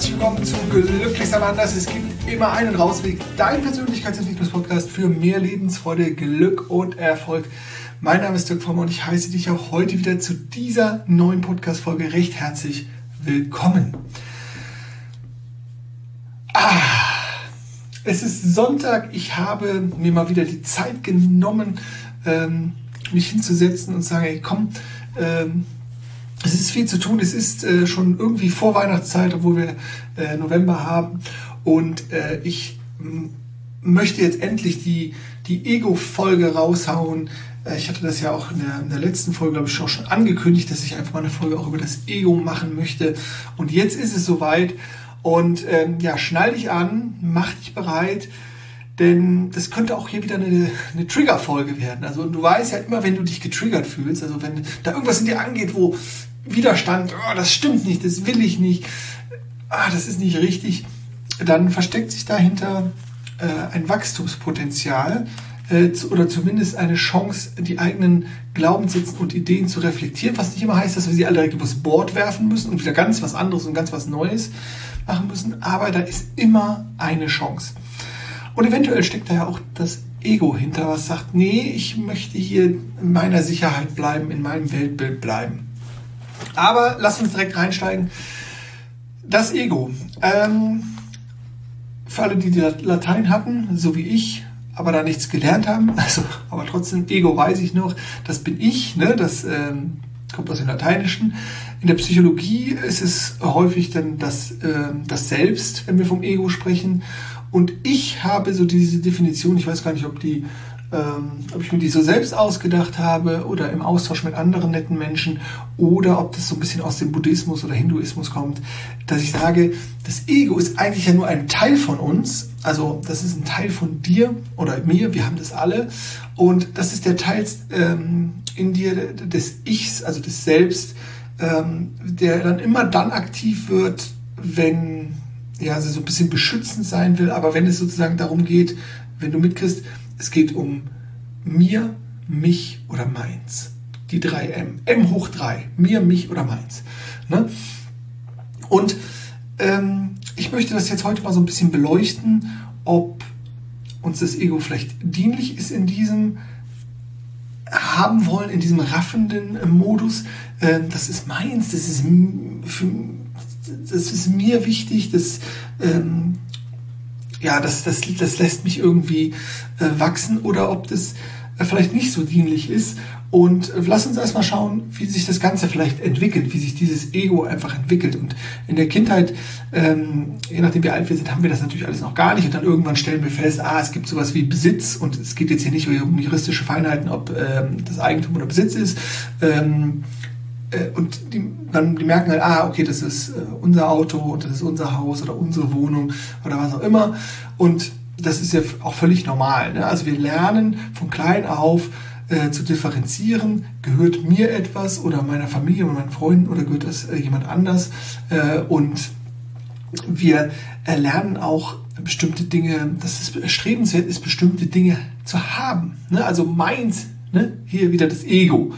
herzlich willkommen zu Glücklich sein anders. Es gibt immer einen Rausweg. Dein Persönlichkeitsentwicklungspodcast für mehr Lebensfreude, Glück und Erfolg. Mein Name ist Dirk Former und ich heiße dich auch heute wieder zu dieser neuen Podcast-Folge recht herzlich willkommen. Ah, es ist Sonntag. Ich habe mir mal wieder die Zeit genommen, ähm, mich hinzusetzen und zu sagen, hey, komm, ähm, es ist viel zu tun. Es ist äh, schon irgendwie vor Weihnachtszeit, obwohl wir äh, November haben. Und äh, ich möchte jetzt endlich die, die Ego-Folge raushauen. Äh, ich hatte das ja auch in der, in der letzten Folge, glaube ich, auch schon angekündigt, dass ich einfach mal eine Folge auch über das Ego machen möchte. Und jetzt ist es soweit. Und ähm, ja, schnall dich an, mach dich bereit. Denn das könnte auch hier wieder eine, eine Trigger-Folge werden. Also du weißt ja immer, wenn du dich getriggert fühlst, also wenn da irgendwas in dir angeht, wo Widerstand, oh, das stimmt nicht, das will ich nicht, ah, das ist nicht richtig, dann versteckt sich dahinter äh, ein Wachstumspotenzial äh, zu, oder zumindest eine Chance, die eigenen Glaubenssätze und Ideen zu reflektieren, was nicht immer heißt, dass wir sie alle direkt übers Board werfen müssen und wieder ganz was anderes und ganz was Neues machen müssen, aber da ist immer eine Chance. Und eventuell steckt da ja auch das Ego hinter, was sagt, nee, ich möchte hier in meiner Sicherheit bleiben, in meinem Weltbild bleiben. Aber lass uns direkt reinsteigen. Das Ego. Ähm, für alle, die, die Latein hatten, so wie ich, aber da nichts gelernt haben, also, aber trotzdem, Ego weiß ich noch, das bin ich, ne, das ähm, kommt aus dem Lateinischen. In der Psychologie ist es häufig dann das, ähm, das Selbst, wenn wir vom Ego sprechen. Und ich habe so diese Definition, ich weiß gar nicht, ob die ähm, ob ich mir die so selbst ausgedacht habe oder im Austausch mit anderen netten Menschen oder ob das so ein bisschen aus dem Buddhismus oder Hinduismus kommt, dass ich sage, das Ego ist eigentlich ja nur ein Teil von uns, also das ist ein Teil von dir oder mir, wir haben das alle. Und das ist der Teil ähm, in dir des Ichs, also des Selbst, ähm, der dann immer dann aktiv wird, wenn ja, also so ein bisschen beschützend sein will, aber wenn es sozusagen darum geht, wenn du mitkriegst, es geht um mir, mich oder meins. Die drei M. M hoch drei. Mir, mich oder meins. Ne? Und ähm, ich möchte das jetzt heute mal so ein bisschen beleuchten, ob uns das Ego vielleicht dienlich ist in diesem haben wollen, in diesem raffenden Modus. Ähm, das ist meins, das ist, für, das ist mir wichtig, das ähm, ja, das, das, das lässt mich irgendwie äh, wachsen oder ob das äh, vielleicht nicht so dienlich ist. Und äh, lass uns erstmal schauen, wie sich das Ganze vielleicht entwickelt, wie sich dieses Ego einfach entwickelt. Und in der Kindheit, ähm, je nachdem wie alt wir sind, haben wir das natürlich alles noch gar nicht. Und dann irgendwann stellen wir fest, ah, es gibt sowas wie Besitz. Und es geht jetzt hier nicht um juristische Feinheiten, ob ähm, das Eigentum oder Besitz ist. Ähm, äh, und die, dann, die merken halt, ah, okay, das ist äh, unser Auto und das ist unser Haus oder unsere Wohnung oder was auch immer. Und das ist ja auch völlig normal. Ne? Also wir lernen von klein auf äh, zu differenzieren, gehört mir etwas oder meiner Familie oder meinen Freunden oder gehört das äh, jemand anders. Äh, und wir lernen auch bestimmte Dinge, dass es erstrebenswert ist, bestimmte Dinge zu haben. Ne? Also meins, ne? hier wieder das Ego.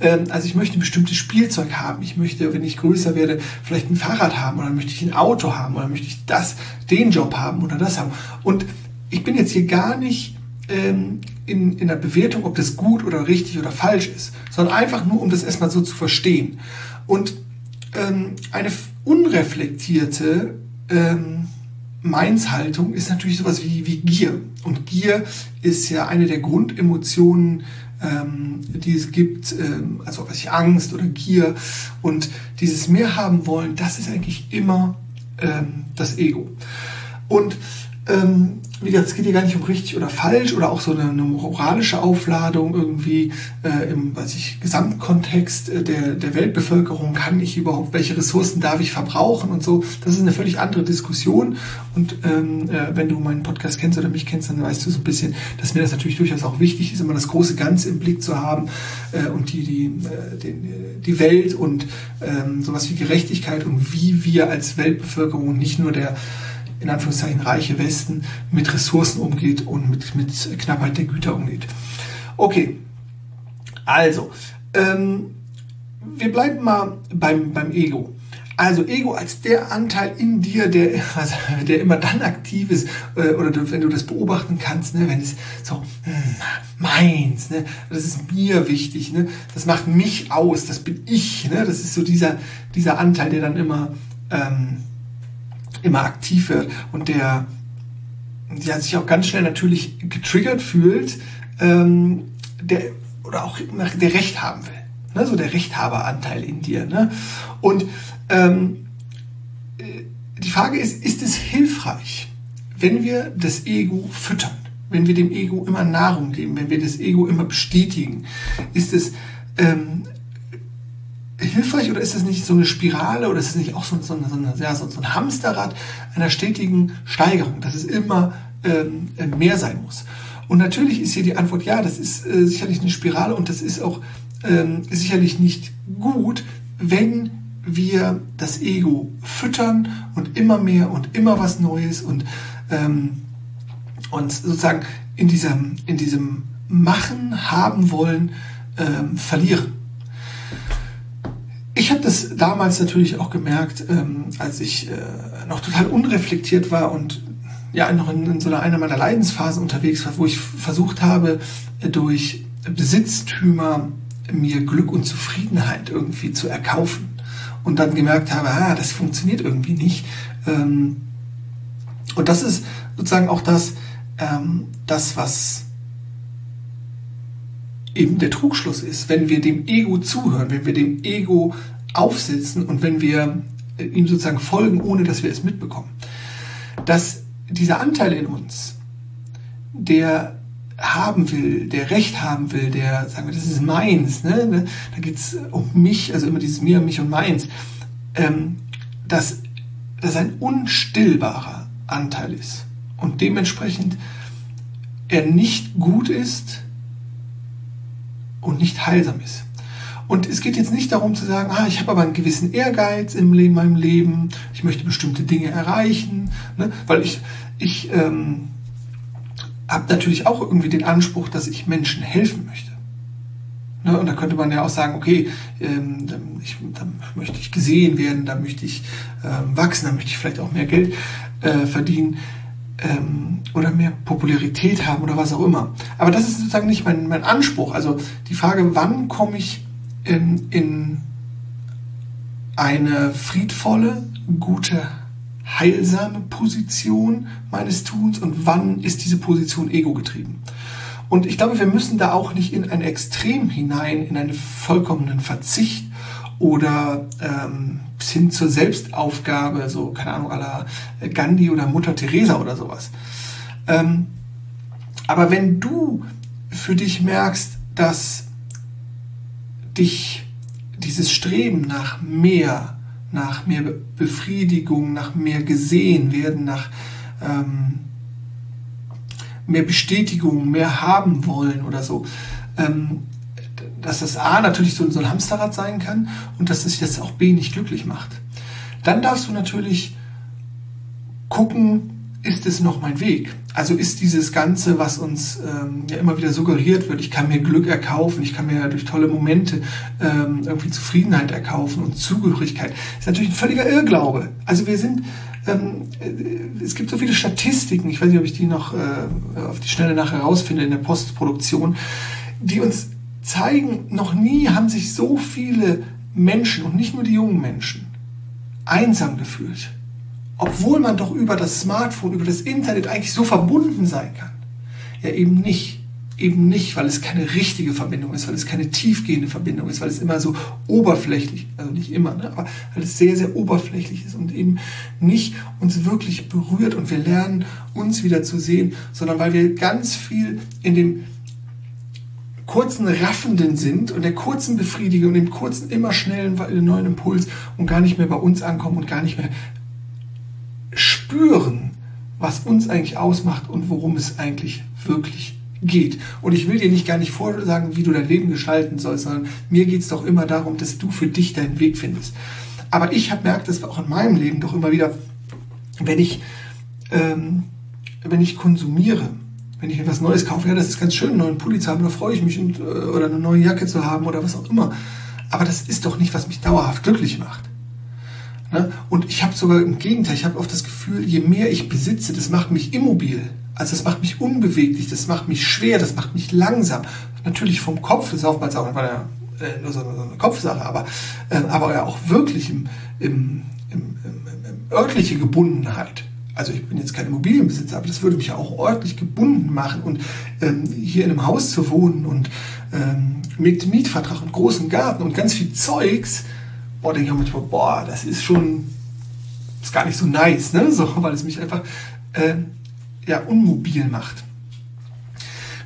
Ähm, also ich möchte ein bestimmtes Spielzeug haben. Ich möchte, wenn ich größer werde, vielleicht ein Fahrrad haben oder möchte ich ein Auto haben oder möchte ich das, den Job haben oder das haben. Und ich bin jetzt hier gar nicht ähm, in, in der Bewertung, ob das gut oder richtig oder falsch ist, sondern einfach nur, um das erstmal so zu verstehen. Und ähm, eine unreflektierte Mainshaltung ist natürlich sowas wie, wie Gier. Und Gier ist ja eine der Grundemotionen ähm, die es gibt, ähm, also was ich Angst oder Gier und dieses mehr haben wollen, das ist eigentlich immer ähm, das Ego. Und ähm, wie gesagt, es geht hier gar nicht um richtig oder falsch oder auch so eine, eine moralische Aufladung irgendwie äh, im weiß ich, Gesamtkontext äh, der, der Weltbevölkerung. Kann ich überhaupt, welche Ressourcen darf ich verbrauchen und so. Das ist eine völlig andere Diskussion. Und ähm, äh, wenn du meinen Podcast kennst oder mich kennst, dann weißt du so ein bisschen, dass mir das natürlich durchaus auch wichtig ist, immer das große Ganze im Blick zu haben äh, und die, die, äh, den, die Welt und ähm, sowas wie Gerechtigkeit und wie wir als Weltbevölkerung nicht nur der in Anführungszeichen reiche Westen mit Ressourcen umgeht und mit, mit Knappheit der Güter umgeht. Okay, also, ähm, wir bleiben mal beim, beim Ego. Also Ego als der Anteil in dir, der, also, der immer dann aktiv ist, äh, oder wenn du das beobachten kannst, ne, wenn es so, hm, meins, ne, das ist mir wichtig, ne, das macht mich aus, das bin ich, ne, das ist so dieser, dieser Anteil, der dann immer, ähm, immer aktiv wird und der, der sich auch ganz schnell natürlich getriggert fühlt, ähm, der, oder auch der Recht haben will. Ne, so der Rechthaberanteil in dir. Ne? Und ähm, die Frage ist, ist es hilfreich, wenn wir das Ego füttern, wenn wir dem Ego immer Nahrung geben, wenn wir das Ego immer bestätigen? Ist es ähm, hilfreich oder ist es nicht so eine Spirale oder ist es nicht auch so, so, so, ja, so ein Hamsterrad einer stetigen Steigerung, dass es immer ähm, mehr sein muss? Und natürlich ist hier die Antwort ja, das ist äh, sicherlich eine Spirale und das ist auch ähm, sicherlich nicht gut, wenn wir das Ego füttern und immer mehr und immer was Neues und ähm, uns sozusagen in diesem, in diesem Machen, haben wollen, ähm, verlieren. Ich habe das damals natürlich auch gemerkt, ähm, als ich äh, noch total unreflektiert war und ja noch in, in so einer, einer meiner Leidensphasen unterwegs war, wo ich versucht habe, durch Besitztümer mir Glück und Zufriedenheit irgendwie zu erkaufen und dann gemerkt habe, ah, das funktioniert irgendwie nicht. Ähm, und das ist sozusagen auch das, ähm, das, was eben der Trugschluss ist, wenn wir dem Ego zuhören, wenn wir dem Ego aufsitzen und wenn wir ihm sozusagen folgen, ohne dass wir es mitbekommen. Dass dieser Anteil in uns, der haben will, der Recht haben will, der sagen wir, das ist meins, ne? ne da geht's um mich, also immer dieses mir, mich und meins, ähm, dass das ein unstillbarer Anteil ist und dementsprechend er nicht gut ist und nicht heilsam ist. Und es geht jetzt nicht darum zu sagen, ah, ich habe aber einen gewissen Ehrgeiz Leben, meinem Leben, ich möchte bestimmte Dinge erreichen, ne? weil ich, ich ähm, habe natürlich auch irgendwie den Anspruch, dass ich Menschen helfen möchte. Ne? Und da könnte man ja auch sagen, okay, ähm, ich, da möchte ich gesehen werden, da möchte ich ähm, wachsen, da möchte ich vielleicht auch mehr Geld äh, verdienen ähm, oder mehr Popularität haben oder was auch immer. Aber das ist sozusagen nicht mein, mein Anspruch. Also die Frage, wann komme ich in, in eine friedvolle, gute heilsame Position meines Tuns und wann ist diese Position ego-getrieben. Und ich glaube, wir müssen da auch nicht in ein Extrem hinein, in einen vollkommenen Verzicht oder ähm, bis hin zur Selbstaufgabe, so, keine Ahnung, aller Gandhi oder Mutter Teresa oder sowas. Ähm, aber wenn du für dich merkst, dass dich dieses Streben nach mehr nach mehr Befriedigung, nach mehr gesehen werden, nach ähm, mehr Bestätigung, mehr haben wollen oder so. Ähm, dass das A natürlich so, so ein Hamsterrad sein kann und dass es jetzt auch B nicht glücklich macht. Dann darfst du natürlich gucken, ist es noch mein Weg? Also ist dieses Ganze, was uns ähm, ja immer wieder suggeriert wird, ich kann mir Glück erkaufen, ich kann mir durch tolle Momente ähm, irgendwie Zufriedenheit erkaufen und Zugehörigkeit, ist natürlich ein völliger Irrglaube. Also wir sind, ähm, äh, es gibt so viele Statistiken, ich weiß nicht, ob ich die noch äh, auf die Schnelle nachher rausfinde in der Postproduktion, die uns zeigen, noch nie haben sich so viele Menschen und nicht nur die jungen Menschen einsam gefühlt obwohl man doch über das Smartphone, über das Internet eigentlich so verbunden sein kann. Ja, eben nicht. Eben nicht, weil es keine richtige Verbindung ist, weil es keine tiefgehende Verbindung ist, weil es immer so oberflächlich, also nicht immer, ne, aber weil es sehr, sehr oberflächlich ist und eben nicht uns wirklich berührt und wir lernen uns wieder zu sehen, sondern weil wir ganz viel in dem kurzen Raffenden sind und der kurzen Befriedigung, dem kurzen, immer schnellen neuen Impuls und gar nicht mehr bei uns ankommen und gar nicht mehr spüren, was uns eigentlich ausmacht und worum es eigentlich wirklich geht. Und ich will dir nicht gar nicht vorsagen, wie du dein Leben gestalten sollst, sondern mir geht es doch immer darum, dass du für dich deinen Weg findest. Aber ich habe merkt, dass auch in meinem Leben doch immer wieder, wenn ich, ähm, wenn ich konsumiere, wenn ich etwas Neues kaufe, ja, das ist ganz schön, einen neuen Pulli zu haben, da freue ich mich und, äh, oder eine neue Jacke zu haben oder was auch immer. Aber das ist doch nicht, was mich dauerhaft glücklich macht. Ne? Und ich habe sogar im Gegenteil, ich habe oft das Gefühl, je mehr ich besitze, das macht mich immobil. Also das macht mich unbeweglich, das macht mich schwer, das macht mich langsam. Natürlich vom Kopf, das ist oftmals auch eine, äh, nur so eine, Kopfsache, aber, äh, aber ja auch wirklich im, im, im, im örtliche Gebundenheit. Also ich bin jetzt kein Immobilienbesitzer, aber das würde mich ja auch ordentlich gebunden machen und ähm, hier in einem Haus zu wohnen und ähm, mit Mietvertrag und großen Garten und ganz viel Zeugs, boah, denke ich auch manchmal, boah, das ist schon, ist gar nicht so nice, ne? So, weil es mich einfach äh, ja, unmobil macht.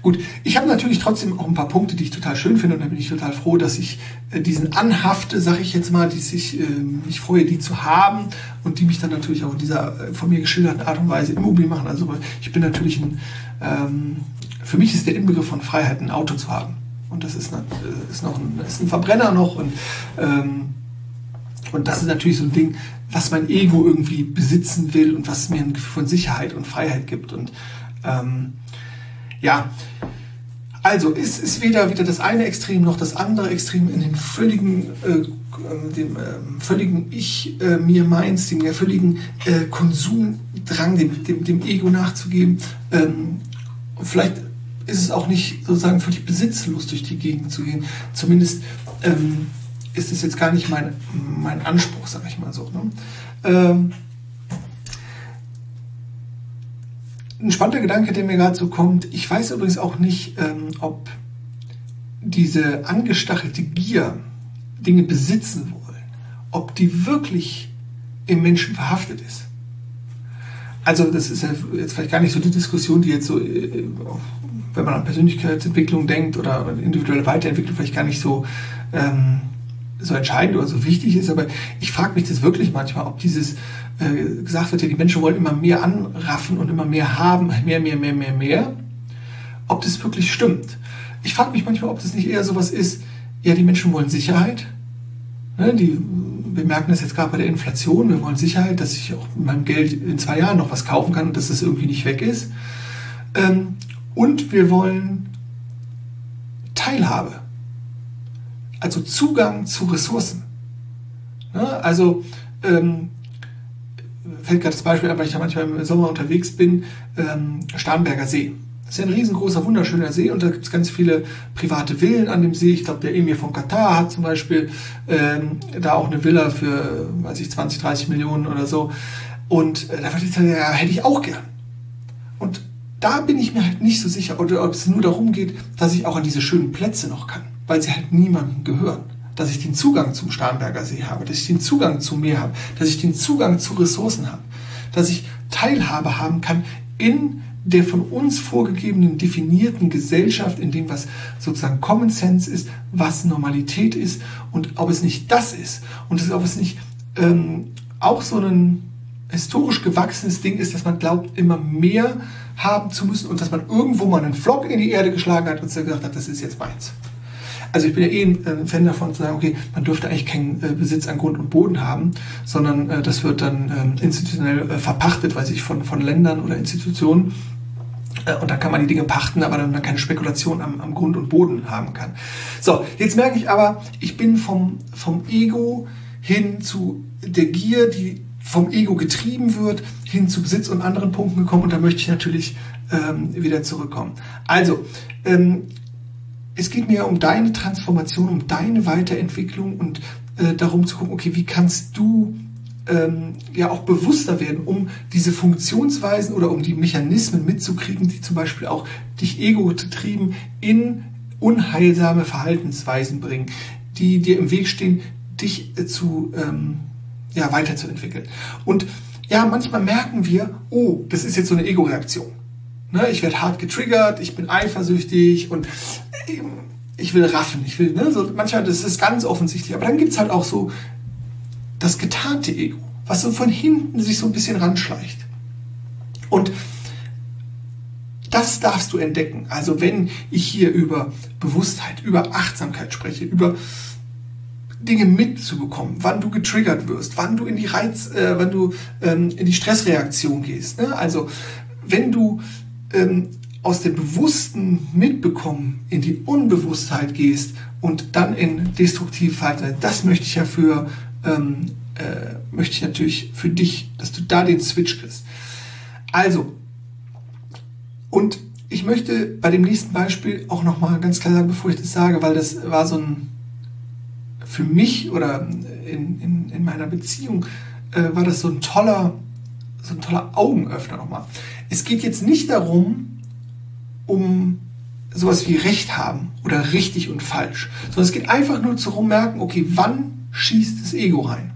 Gut, ich habe natürlich trotzdem auch ein paar Punkte, die ich total schön finde und da bin ich total froh, dass ich äh, diesen anhafte, sage ich jetzt mal, die sich äh, mich freue, die zu haben und die mich dann natürlich auch in dieser äh, von mir geschilderten Art und Weise immobil machen. Also ich bin natürlich ein, ähm, für mich ist der Inbegriff von Freiheit, ein Auto zu haben. Und das ist, eine, äh, ist noch ein, ist ein Verbrenner noch und ähm, und das ist natürlich so ein Ding, was mein Ego irgendwie besitzen will und was mir ein Gefühl von Sicherheit und Freiheit gibt. Und ähm, ja, also ist, ist weder wieder das eine Extrem noch das andere Extrem in den völligen, äh, dem äh, völligen Ich, äh, mir meins, dem ja völligen äh, Konsumdrang, dem, dem, dem Ego nachzugeben. Ähm, vielleicht ist es auch nicht sozusagen völlig besitzlos durch die Gegend zu gehen. Zumindest ähm, ist es jetzt gar nicht mein, mein Anspruch, sage ich mal so. Ne? Ähm, ein spannender Gedanke, der mir gerade so kommt. Ich weiß übrigens auch nicht, ähm, ob diese angestachelte Gier, Dinge besitzen wollen, ob die wirklich im Menschen verhaftet ist. Also das ist ja jetzt vielleicht gar nicht so die Diskussion, die jetzt so, äh, wenn man an Persönlichkeitsentwicklung denkt oder individuelle Weiterentwicklung vielleicht gar nicht so ähm, so entscheidend oder so wichtig ist, aber ich frage mich das wirklich manchmal, ob dieses äh, gesagt wird, ja, die Menschen wollen immer mehr anraffen und immer mehr haben, mehr, mehr, mehr, mehr, mehr, ob das wirklich stimmt. Ich frage mich manchmal, ob das nicht eher sowas ist, ja, die Menschen wollen Sicherheit. Ne, die, wir merken das jetzt gerade bei der Inflation, wir wollen Sicherheit, dass ich auch mit meinem Geld in zwei Jahren noch was kaufen kann und dass es irgendwie nicht weg ist. Ähm, und wir wollen Teilhabe also Zugang zu Ressourcen. Ja, also ähm, fällt gerade das Beispiel an, weil ich ja manchmal im Sommer unterwegs bin, ähm, Starnberger See. Das ist ja ein riesengroßer, wunderschöner See und da gibt es ganz viele private Villen an dem See. Ich glaube, der Emir von Katar hat zum Beispiel ähm, da auch eine Villa für, weiß ich, 20, 30 Millionen oder so. Und äh, da würde ich sagen, ja, hätte ich auch gern. Und da bin ich mir halt nicht so sicher, ob es nur darum geht, dass ich auch an diese schönen Plätze noch kann weil sie halt niemandem gehören. Dass ich den Zugang zum Starnberger See habe, dass ich den Zugang zum Meer habe, dass ich den Zugang zu Ressourcen habe, dass ich Teilhabe haben kann in der von uns vorgegebenen, definierten Gesellschaft, in dem was sozusagen Common Sense ist, was Normalität ist und ob es nicht das ist und ob es nicht ähm, auch so ein historisch gewachsenes Ding ist, dass man glaubt, immer mehr haben zu müssen und dass man irgendwo mal einen Flock in die Erde geschlagen hat und gesagt hat, das ist jetzt meins. Also ich bin ja eh ein äh, Fan davon zu sagen, okay, man dürfte eigentlich keinen äh, Besitz an Grund und Boden haben, sondern äh, das wird dann ähm, institutionell verpachtet, weiß ich, von, von Ländern oder Institutionen. Und dann kann man die Dinge pachten, aber dann keine Spekulation am, am Grund und Boden haben kann. So, jetzt merke ich aber, ich bin vom, vom Ego hin zu der Gier, die vom Ego getrieben wird, hin zu Besitz und anderen Punkten gekommen und da möchte ich natürlich ähm, wieder zurückkommen. Also, ähm, es geht mir um deine Transformation, um deine Weiterentwicklung und äh, darum zu gucken, okay, wie kannst du ähm, ja auch bewusster werden, um diese Funktionsweisen oder um die Mechanismen mitzukriegen, die zum Beispiel auch dich ego-getrieben in unheilsame Verhaltensweisen bringen, die dir im Weg stehen, dich äh, zu ähm, ja, weiterzuentwickeln. Und ja, manchmal merken wir, oh, das ist jetzt so eine Ego-Reaktion. Ne, ich werde hart getriggert, ich bin eifersüchtig und ich will raffen, ich will, ne, so manchmal, das ist ganz offensichtlich, aber dann gibt es halt auch so das getarnte Ego, was so von hinten sich so ein bisschen ranschleicht. Und das darfst du entdecken. Also wenn ich hier über Bewusstheit, über Achtsamkeit spreche, über Dinge mitzubekommen, wann du getriggert wirst, wann du in die Reiz, äh, wann du ähm, in die Stressreaktion gehst. Ne? Also wenn du ähm, aus dem bewussten Mitbekommen in die Unbewusstheit gehst und dann in destruktive Verhalten, das möchte ich ja für ähm, äh, möchte ich natürlich für dich, dass du da den Switch kriegst. Also, und ich möchte bei dem nächsten Beispiel auch nochmal ganz klar sagen, bevor ich das sage, weil das war so ein, für mich oder in, in, in meiner Beziehung, äh, war das so ein toller, so ein toller Augenöffner nochmal. Es geht jetzt nicht darum, um sowas wie Recht haben oder richtig und falsch, sondern es geht einfach nur darum merken, okay, wann schießt das Ego rein?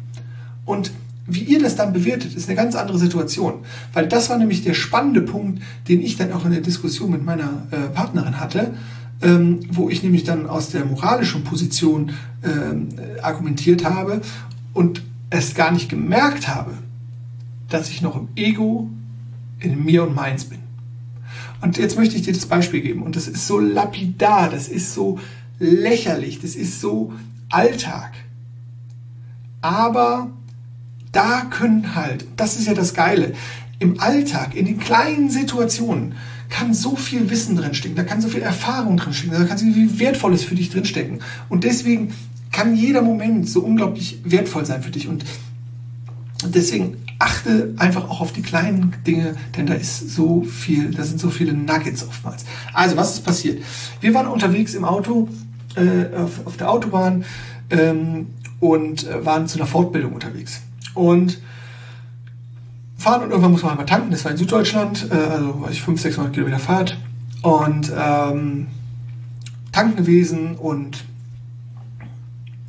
Und wie ihr das dann bewertet, ist eine ganz andere Situation. Weil das war nämlich der spannende Punkt, den ich dann auch in der Diskussion mit meiner äh, Partnerin hatte, ähm, wo ich nämlich dann aus der moralischen Position ähm, argumentiert habe und es gar nicht gemerkt habe, dass ich noch im Ego in mir und meins bin. Und jetzt möchte ich dir das Beispiel geben. Und das ist so lapidar, das ist so lächerlich, das ist so Alltag. Aber da können halt, das ist ja das Geile, im Alltag, in den kleinen Situationen, kann so viel Wissen drinstecken, da kann so viel Erfahrung drinstecken, da kann so viel Wertvolles für dich drinstecken. Und deswegen kann jeder Moment so unglaublich wertvoll sein für dich. Und deswegen achte einfach auch auf die kleinen Dinge, denn da ist so viel, da sind so viele Nuggets oftmals. Also, was ist passiert? Wir waren unterwegs im Auto, äh, auf, auf, der Autobahn ähm, und äh, waren zu einer Fortbildung unterwegs. Und fahren und irgendwann muss man einmal tanken, das war in Süddeutschland, äh, also war ich 500, 600 Kilometer Fahrt und ähm, tanken gewesen und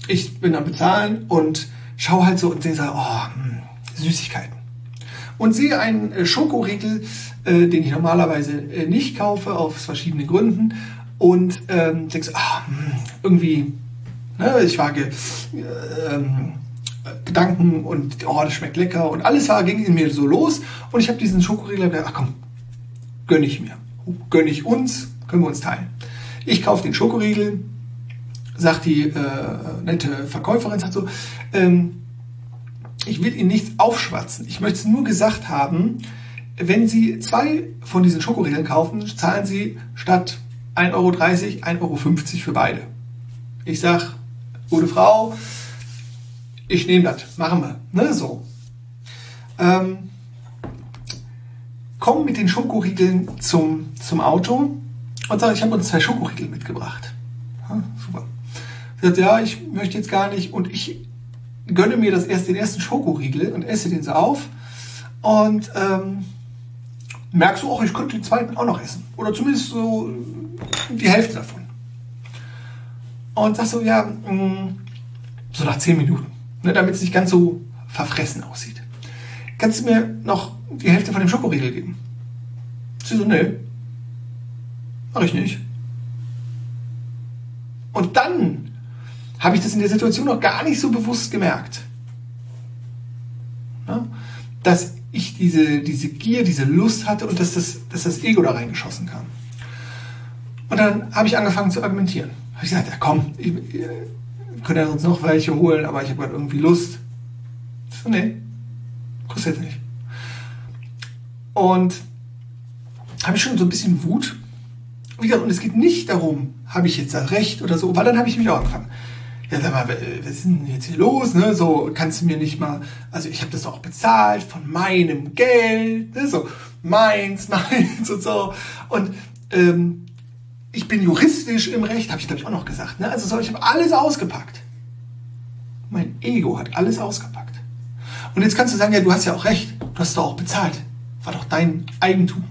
ich bin am Bezahlen und schaue halt so und sehe oh, hm, Süßigkeiten. Und sehe einen äh, Schokoriegel, äh, den ich normalerweise äh, nicht kaufe, aus verschiedenen Gründen. Und ähm, denke so, ah, hm, irgendwie, ne, ich wage äh, ähm, Gedanken und oh, das schmeckt lecker und alles war, ging in mir so los. Und ich habe diesen Schokoriegel gedacht, ach komm, gönn ich mir, gönn ich uns, können wir uns teilen. Ich kaufe den Schokoriegel, sagt die äh, nette Verkäuferin, sagt so, ähm, ich will Ihnen nichts aufschwatzen. Ich möchte es nur gesagt haben, wenn Sie zwei von diesen Schokoriegeln kaufen, zahlen Sie statt 1,30 Euro 1,50 Euro für beide. Ich sag, gute Frau, ich nehme das, machen wir. Ne, so. Ähm, komm mit den Schokoriegeln zum, zum Auto und sage, ich habe uns zwei Schokoriegel mitgebracht. Sagt, ja, ich möchte jetzt gar nicht und ich gönne mir das erst den ersten Schokoriegel und esse den so auf und ähm, merkst du auch, ich könnte den zweiten auch noch essen. Oder zumindest so die Hälfte davon. Und sagst so, ja, mh, mm, so nach zehn Minuten, ne, damit es nicht ganz so verfressen aussieht. Kannst du mir noch die Hälfte von dem Schokoriegel geben? Sie so, nee, mach ich nicht. Und dann habe ich das in der Situation noch gar nicht so bewusst gemerkt. Ja? Dass ich diese, diese Gier, diese Lust hatte und dass das, dass das Ego da reingeschossen kam. Und dann habe ich angefangen zu argumentieren. Habe ich gesagt, ja komm, ich, ich könnt ja uns noch welche holen, aber ich habe halt irgendwie Lust. So, nee, kostet nicht. Und habe ich schon so ein bisschen Wut. Wie gesagt, und es geht nicht darum, habe ich jetzt das Recht oder so, weil dann habe ich mich auch angefangen ja sag mal, was ist denn jetzt hier los? Ne? So kannst du mir nicht mal, also ich habe das auch bezahlt von meinem Geld, ne? so meins, meins und so. Und ähm, ich bin juristisch im Recht, habe ich glaube ich auch noch gesagt. Ne? Also so, ich habe alles ausgepackt. Mein Ego hat alles ausgepackt. Und jetzt kannst du sagen, ja, du hast ja auch recht, du hast doch auch bezahlt. War doch dein Eigentum.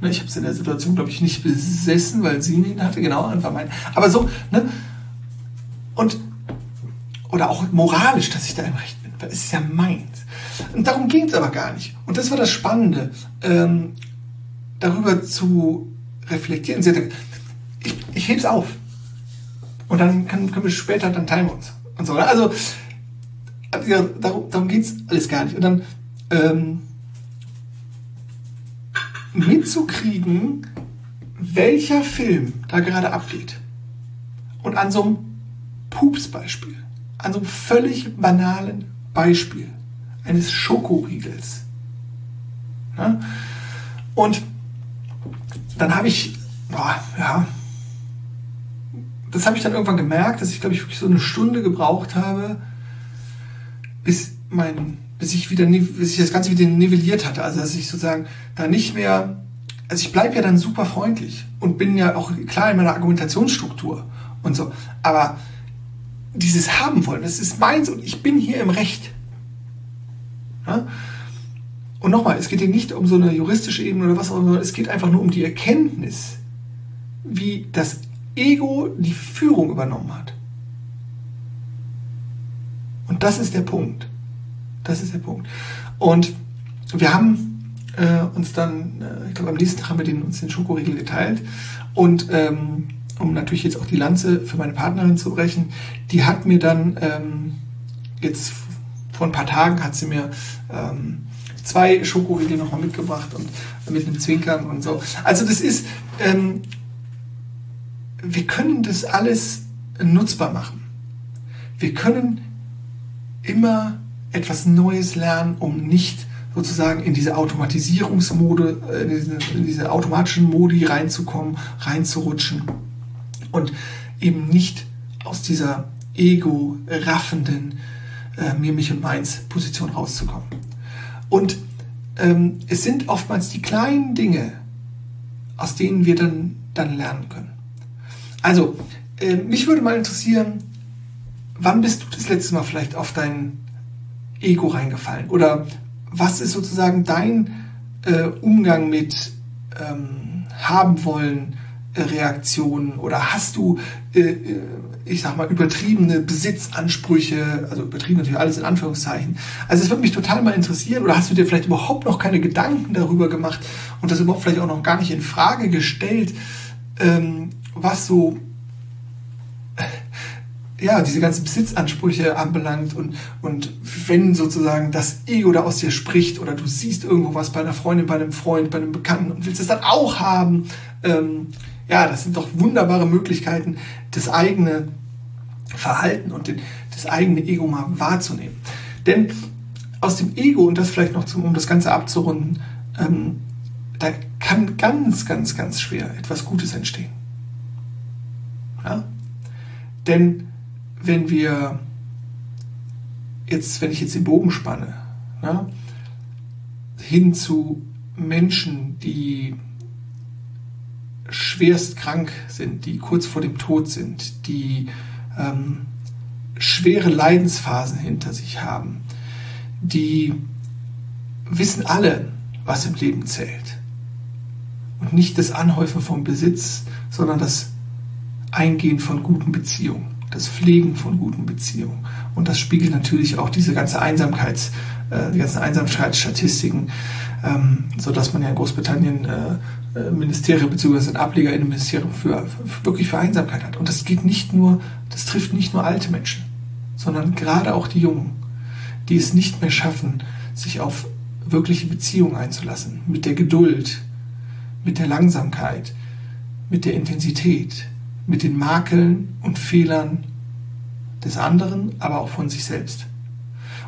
Ne? Ich habe es in der Situation, glaube ich, nicht besessen, weil sie ihn hatte, genau, einfach mein. Aber so, ne? Und, oder auch moralisch, dass ich da im Recht bin, weil es ist ja meins. Und darum ging es aber gar nicht. Und das war das Spannende, ähm, darüber zu reflektieren. Sie hatte, ich, ich heb's auf. Und dann kann, können wir später, dann teilen wir uns. Und so. Also, ja, darum, darum geht's alles gar nicht. Und dann ähm, mitzukriegen, welcher Film da gerade abgeht. Und an so einem Pupsbeispiel, an so einem völlig banalen Beispiel eines Schokoriegels. Ja? Und dann habe ich, boah, ja, das habe ich dann irgendwann gemerkt, dass ich, glaube ich, wirklich so eine Stunde gebraucht habe, bis mein, bis ich wieder, bis ich das Ganze wieder nivelliert hatte. Also dass ich sozusagen da nicht mehr, also ich bleibe ja dann super freundlich und bin ja auch klar in meiner Argumentationsstruktur und so. Aber dieses haben wollen, das ist meins und ich bin hier im Recht. Ja? Und nochmal, es geht hier nicht um so eine juristische Ebene oder was auch immer, es geht einfach nur um die Erkenntnis, wie das Ego die Führung übernommen hat. Und das ist der Punkt. Das ist der Punkt. Und wir haben äh, uns dann, äh, ich glaube am nächsten Tag haben wir den, uns den Schokoriegel geteilt. Und ähm, um natürlich jetzt auch die Lanze für meine Partnerin zu brechen, die hat mir dann ähm, jetzt vor ein paar Tagen hat sie mir ähm, zwei Schokoriegel nochmal mitgebracht und mit einem Zwinkern und so. Also das ist, ähm, wir können das alles nutzbar machen. Wir können immer etwas Neues lernen, um nicht sozusagen in diese Automatisierungsmode, äh, in diese, in diese automatischen Modi reinzukommen, reinzurutschen und eben nicht aus dieser ego-raffenden äh, mir, mich und meins Position rauszukommen. Und ähm, es sind oftmals die kleinen Dinge, aus denen wir dann, dann lernen können. Also, äh, mich würde mal interessieren, wann bist du das letzte Mal vielleicht auf dein Ego reingefallen? Oder was ist sozusagen dein äh, Umgang mit ähm, haben wollen, Reaktionen? Oder hast du, äh, äh, ich sag mal, übertriebene Besitzansprüche, also übertrieben natürlich alles in Anführungszeichen. Also es würde mich total mal interessieren, oder hast du dir vielleicht überhaupt noch keine Gedanken darüber gemacht und das überhaupt vielleicht auch noch gar nicht in Frage gestellt, ähm, was so ja, diese ganzen Besitzansprüche anbelangt und, und wenn sozusagen das Ego da aus dir spricht oder du siehst irgendwo was bei einer Freundin, bei einem Freund, bei einem Bekannten und willst es dann auch haben, ähm, ja, das sind doch wunderbare Möglichkeiten, das eigene Verhalten und den, das eigene Ego mal wahrzunehmen. Denn aus dem Ego, und das vielleicht noch zum, um das Ganze abzurunden, ähm, da kann ganz, ganz, ganz schwer etwas Gutes entstehen. Ja? Denn wenn wir jetzt, wenn ich jetzt den Bogen spanne, ja, hin zu Menschen, die schwerst krank sind, die kurz vor dem Tod sind, die ähm, schwere Leidensphasen hinter sich haben, die wissen alle, was im Leben zählt. Und nicht das Anhäufen vom Besitz, sondern das Eingehen von guten Beziehungen, das Pflegen von guten Beziehungen. Und das spiegelt natürlich auch diese ganze Einsamkeits, äh, die ganzen Einsamkeitsstatistiken, ähm, so dass man ja in Großbritannien äh, äh Ministerium bzw. Ableger in einem Ministerium für, für, wirklich für Einsamkeit hat. Und das geht nicht nur, das trifft nicht nur alte Menschen, sondern gerade auch die Jungen, die es nicht mehr schaffen, sich auf wirkliche Beziehungen einzulassen, mit der Geduld, mit der Langsamkeit, mit der Intensität, mit den Makeln und Fehlern des anderen, aber auch von sich selbst.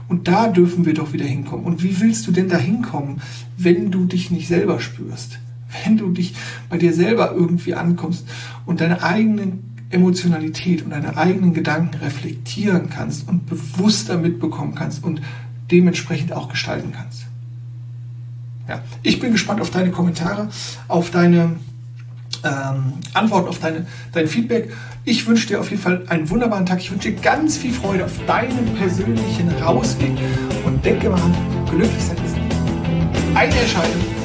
Und da dürfen wir doch wieder hinkommen. Und wie willst du denn da hinkommen, wenn du dich nicht selber spürst? Wenn du dich bei dir selber irgendwie ankommst und deine eigene Emotionalität und deine eigenen Gedanken reflektieren kannst und bewusster mitbekommen kannst und dementsprechend auch gestalten kannst. Ja, ich bin gespannt auf deine Kommentare, auf deine ähm, Antworten auf deine, dein Feedback. Ich wünsche dir auf jeden Fall einen wunderbaren Tag. Ich wünsche dir ganz viel Freude auf deinem persönlichen Rausweg. Und denke mal, glücklich sein ist eine Entscheidung